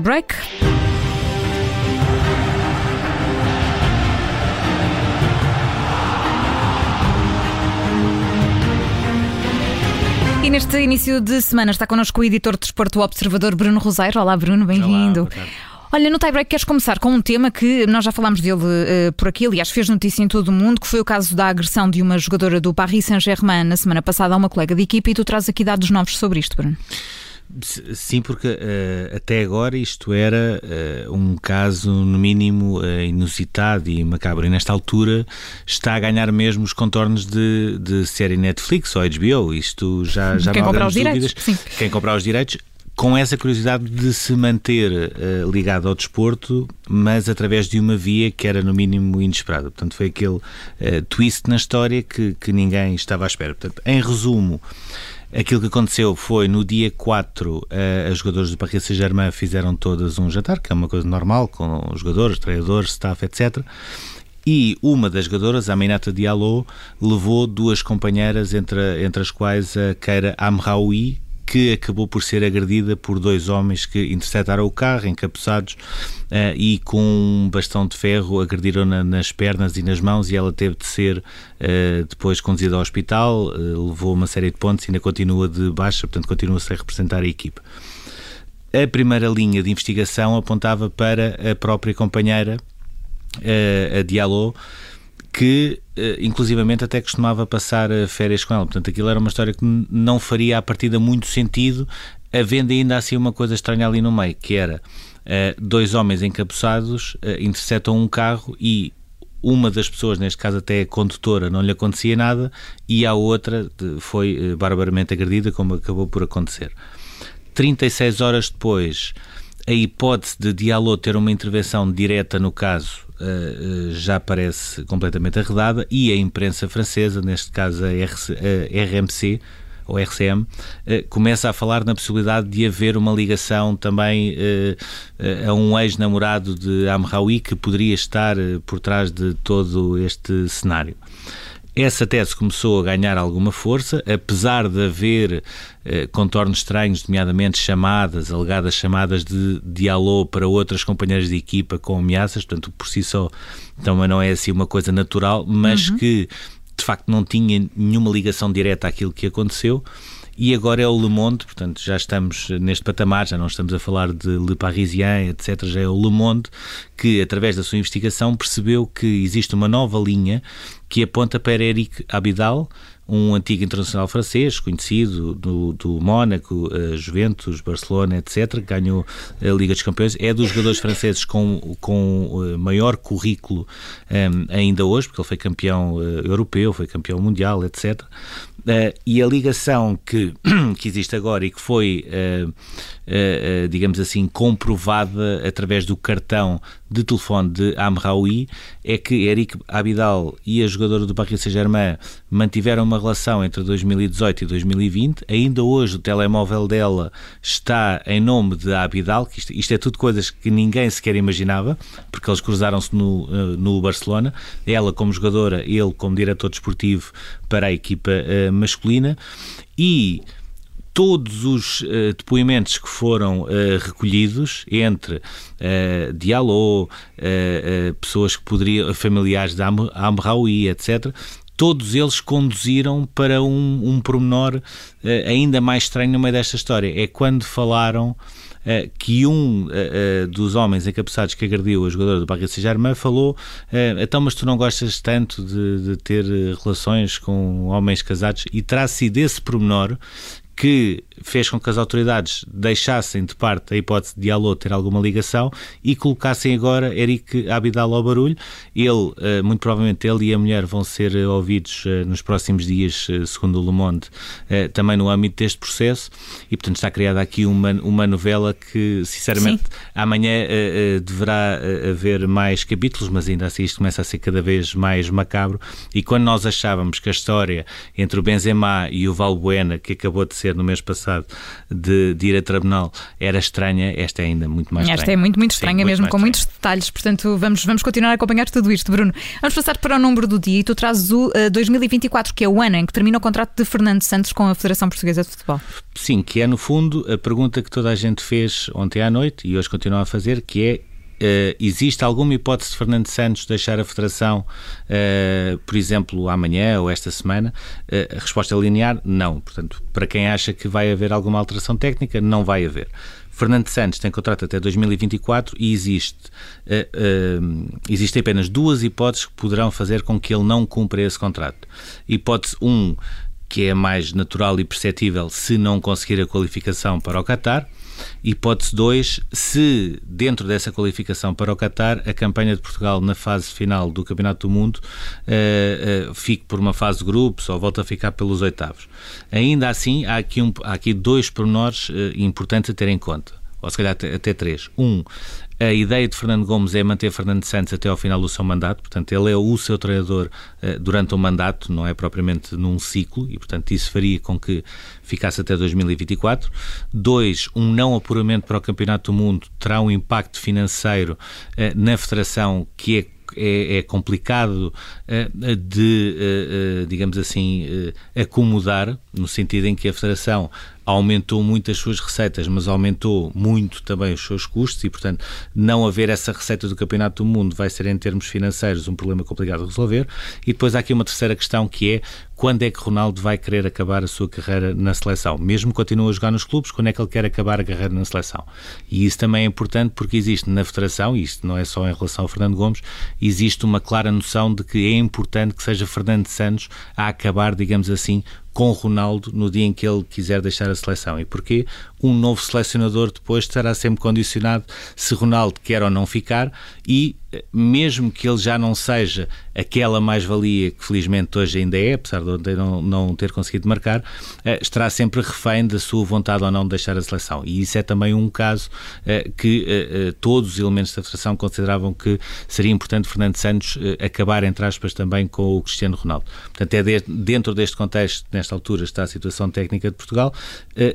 break. E neste início de semana está connosco o editor de desporto Observador Bruno Roseiro. Olá, Bruno, bem-vindo. Olha, no tiebreak queres começar com um tema que nós já falámos dele uh, por aqui, aliás, fez notícia em todo o mundo, que foi o caso da agressão de uma jogadora do Paris Saint-Germain na semana passada a uma colega de equipa e tu traz aqui dados novos sobre isto, Bruno. Sim, porque uh, até agora isto era uh, um caso, no mínimo, uh, inusitado e macabro. E nesta altura está a ganhar mesmo os contornos de, de série Netflix ou HBO. Isto já, já Quem não há comprar os direitos. Quem comprar os direitos. Com essa curiosidade de se manter uh, ligado ao desporto, mas através de uma via que era no mínimo inesperada. Portanto, foi aquele uh, twist na história que, que ninguém estava à espera. Portanto, em resumo, Aquilo que aconteceu foi no dia 4, eh, as jogadoras do Paris Saint-Germain fizeram todas um jantar, que é uma coisa normal, com os jogadores, treinadores, staff, etc. E uma das jogadoras, a Aminata Diallo, levou duas companheiras, entre, entre as quais a Keira Amraoui, que acabou por ser agredida por dois homens que interceptaram o carro, encapuçados, uh, e com um bastão de ferro agrediram-na nas pernas e nas mãos e ela teve de ser uh, depois conduzida ao hospital, uh, levou uma série de pontos e ainda continua de baixa, portanto continua-se a representar a equipa. A primeira linha de investigação apontava para a própria companheira, a Diallo, que inclusivamente até costumava passar férias com ela. Portanto, aquilo era uma história que não faria à partida muito sentido, havendo ainda assim uma coisa estranha ali no meio, que era dois homens encapuçados interceptam um carro e uma das pessoas, neste caso até a condutora, não lhe acontecia nada e a outra foi barbaramente agredida, como acabou por acontecer. 36 horas depois, a hipótese de Diallo ter uma intervenção direta no caso uh, uh, já parece completamente arredada e a imprensa francesa, neste caso a, RC, a RMC, ou RCM, uh, começa a falar na possibilidade de haver uma ligação também a um ex-namorado de Amraoui que poderia estar por trás de todo este cenário. Essa tese começou a ganhar alguma força, apesar de haver eh, contornos estranhos, nomeadamente chamadas, alegadas chamadas de dialô para outras companheiras de equipa com ameaças, portanto, por si só também não é assim uma coisa natural, mas uhum. que de facto não tinha nenhuma ligação direta àquilo que aconteceu e agora é o Le Monde, portanto já estamos neste patamar, já não estamos a falar de Le Parisien, etc. Já é o Le Monde que, através da sua investigação, percebeu que existe uma nova linha que aponta para Eric Abidal, um antigo internacional francês, conhecido do, do Mónaco, uh, Juventus, Barcelona, etc., ganhou a Liga dos Campeões, é dos jogadores franceses com, com uh, maior currículo um, ainda hoje, porque ele foi campeão europeu, foi campeão mundial, etc. e a ligação que, que existe agora e que foi, digamos assim, comprovada através do cartão de telefone de Amraoui é que Eric Abidal e a jogadora do Paris Saint-Germain mantiveram uma relação entre 2018 e 2020. Ainda hoje o telemóvel dela está em nome de Abidal, isto, isto é tudo coisas que ninguém sequer imaginava, porque eles cruzaram-se no, no Barcelona. Ela como jogadora, ele como diretor desportivo para a equipa uh, masculina. E todos os uh, depoimentos que foram uh, recolhidos entre uh, Diallo, pessoas que poderiam, familiares de Am Amraoui, etc., todos eles conduziram para um, um pormenor ainda mais estranho no meio desta história. É quando falaram que um dos homens encabeçados que agrediu a jogadora do Paris Saint-Germain falou então mas tu não gostas tanto de, de ter relações com homens casados e terá sido esse pormenor que fez com que as autoridades deixassem de parte a hipótese de Alô ter alguma ligação e colocassem agora Eric Abidal ao barulho. Ele, eh, muito provavelmente, ele e a mulher vão ser ouvidos eh, nos próximos dias, eh, segundo o Le Monde, também no âmbito deste processo e, portanto, está criada aqui uma, uma novela que, sinceramente, Sim. amanhã deverá haver mais capítulos, mas ainda assim isto começa a ser cada vez mais macabro e quando nós achávamos que a história entre o Benzema e o Valbuena, que acabou de ser acontecer no mês passado de, de ir a tribunal era estranha, esta é ainda muito mais esta estranha. Esta é muito, muito estranha, Sim, mesmo muito com muitos detalhes. Portanto, vamos, vamos continuar a acompanhar tudo isto, Bruno. Vamos passar para o número do dia e tu trazes o uh, eh, 2024, que é o ano em que termina o contrato de Fernando Santos com a Federação Portuguesa de Futebol. Sim, que é no fundo a pergunta que toda a gente fez ontem à noite e hoje continua a fazer, que é Uh, existe alguma hipótese de Fernando Santos deixar a Federação, uh, por exemplo, amanhã ou esta semana? Uh, a resposta é linear, não. Portanto, para quem acha que vai haver alguma alteração técnica, não vai haver. Fernando Santos tem contrato até 2024 e existe, existem apenas duas hipóteses que poderão fazer com que ele não cumpra esse contrato. Hipótese 1, um, que é mais natural e perceptível se não conseguir a qualificação para o Qatar Hipótese 2, se dentro dessa qualificação para o Qatar, a campanha de Portugal na fase final do Campeonato do Mundo uh, uh, fique por uma fase de grupos ou volta a ficar pelos oitavos. Ainda assim, há aqui, um, há aqui dois pormenores uh, importantes a ter em conta ou se calhar até, três. Um, a ideia de Fernando Gomes é manter Fernando Santos até ao final do seu mandato, portanto, ele é o seu treinador uh, durante o mandato, não é propriamente num ciclo, e portanto isso faria com que ficasse até 2024. Dois, um não apuramento para o Campeonato do Mundo terá um impacto financeiro uh, na federação que é é, é, complicado uh, de, digamos assim, acomodar, no sentido em que a Federação aumentou muito as suas receitas, mas aumentou muito também os seus custos e, portanto, não haver essa receita do Campeonato do Mundo vai ser, em termos financeiros, um problema complicado de resolver. E depois há aqui uma terceira questão que é quando é que Ronaldo vai querer acabar a sua carreira na seleção? Mesmo que continue a jogar nos clubes, quando é que ele quer acabar a carreira na seleção? E isso também é importante porque existe na Federação, e isto não é só em relação ao Fernando Gomes, existe uma clara noção de que é importante que seja Fernando Santos a acabar, digamos assim, com Ronaldo no dia em que ele quiser deixar a seleção. E porquê? Um novo selecionador depois estará sempre condicionado se Ronaldo quer ou não ficar e mesmo que ele já não seja aquela mais-valia que felizmente hoje ainda é, apesar de não, não ter conseguido marcar, eh, estará sempre refém da sua vontade ou não de deixar a seleção. E isso é também um caso eh, que eh, todos os elementos da Federação consideravam que seria importante Fernando Santos acabar, entre aspas, também com o Cristiano Ronaldo. Portanto, é dentro deste contexto, nesta altura, está a situação técnica de Portugal,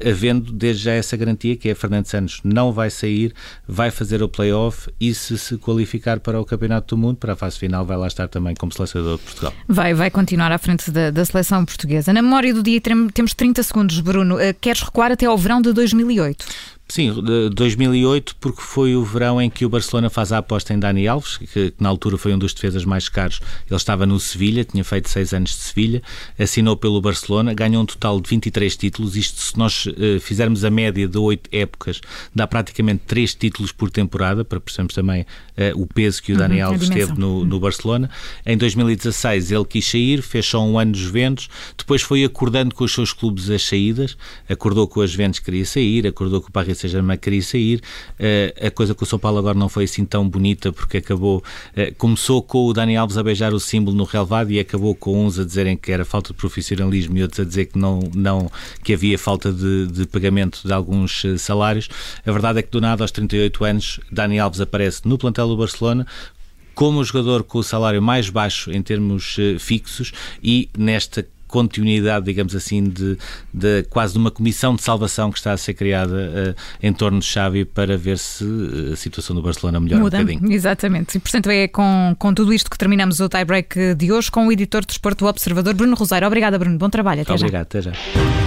havendo desde já essa garantia que é Fernando Santos não vai sair, vai fazer o play-off e se se qualificar para para o Campeonato do Mundo, para a fase final, vai lá estar também como selecionador de Portugal. Vai, vai continuar à frente da, da seleção portuguesa. Na memória do dia temos 30 segundos, Bruno. Eh, queres recuar até ao verão de 2008? Sim, 2008, porque foi o verão em que o Barcelona faz a aposta em Dani Alves, que, que, na altura foi um dos defesas mais caros. Ele estava no Sevilha, tinha feito seis anos de Sevilha, assinou pelo Barcelona, ganhou um total de 23 títulos. Isto, se nós uh, fizermos a média de oito épocas, dá praticamente três títulos por temporada, para percebermos também uh, o peso que o Dani uhum, Alves teve no, no, Barcelona. Em 2016 ele quis sair, fez só um ano de Juventus, depois foi acordando com os seus clubes as saídas, acordou com as Juventus que queria sair, acordou com o Paris Saint-Germain queria sair. Uh, a coisa com o São Paulo agora não foi assim tão bonita porque acabou, uh, começou com o Dani Alves a beijar o símbolo no relevado e acabou com uns a dizerem que era falta de profissionalismo e outros a dizer que não, não que havia falta de, de pagamento de alguns uh, salários. A verdade é que do nada aos 38 anos Dani Alves aparece no plantel do Barcelona como o jogador com o salário mais baixo em termos fixos e nesta continuidade, digamos assim, de, de quase de uma comissão de salvação que está a ser criada uh, em torno de Xavi para ver se eh, a situação do Barcelona melhora Muda, um bocadinho. Exatamente. E, portanto, é com, com tudo isto que terminamos o tie-break de hoje com o editor de Desporto do Observador, Bruno Rosário. Obrigada, Bruno. Bom trabalho. Até Obrigado, já. até já.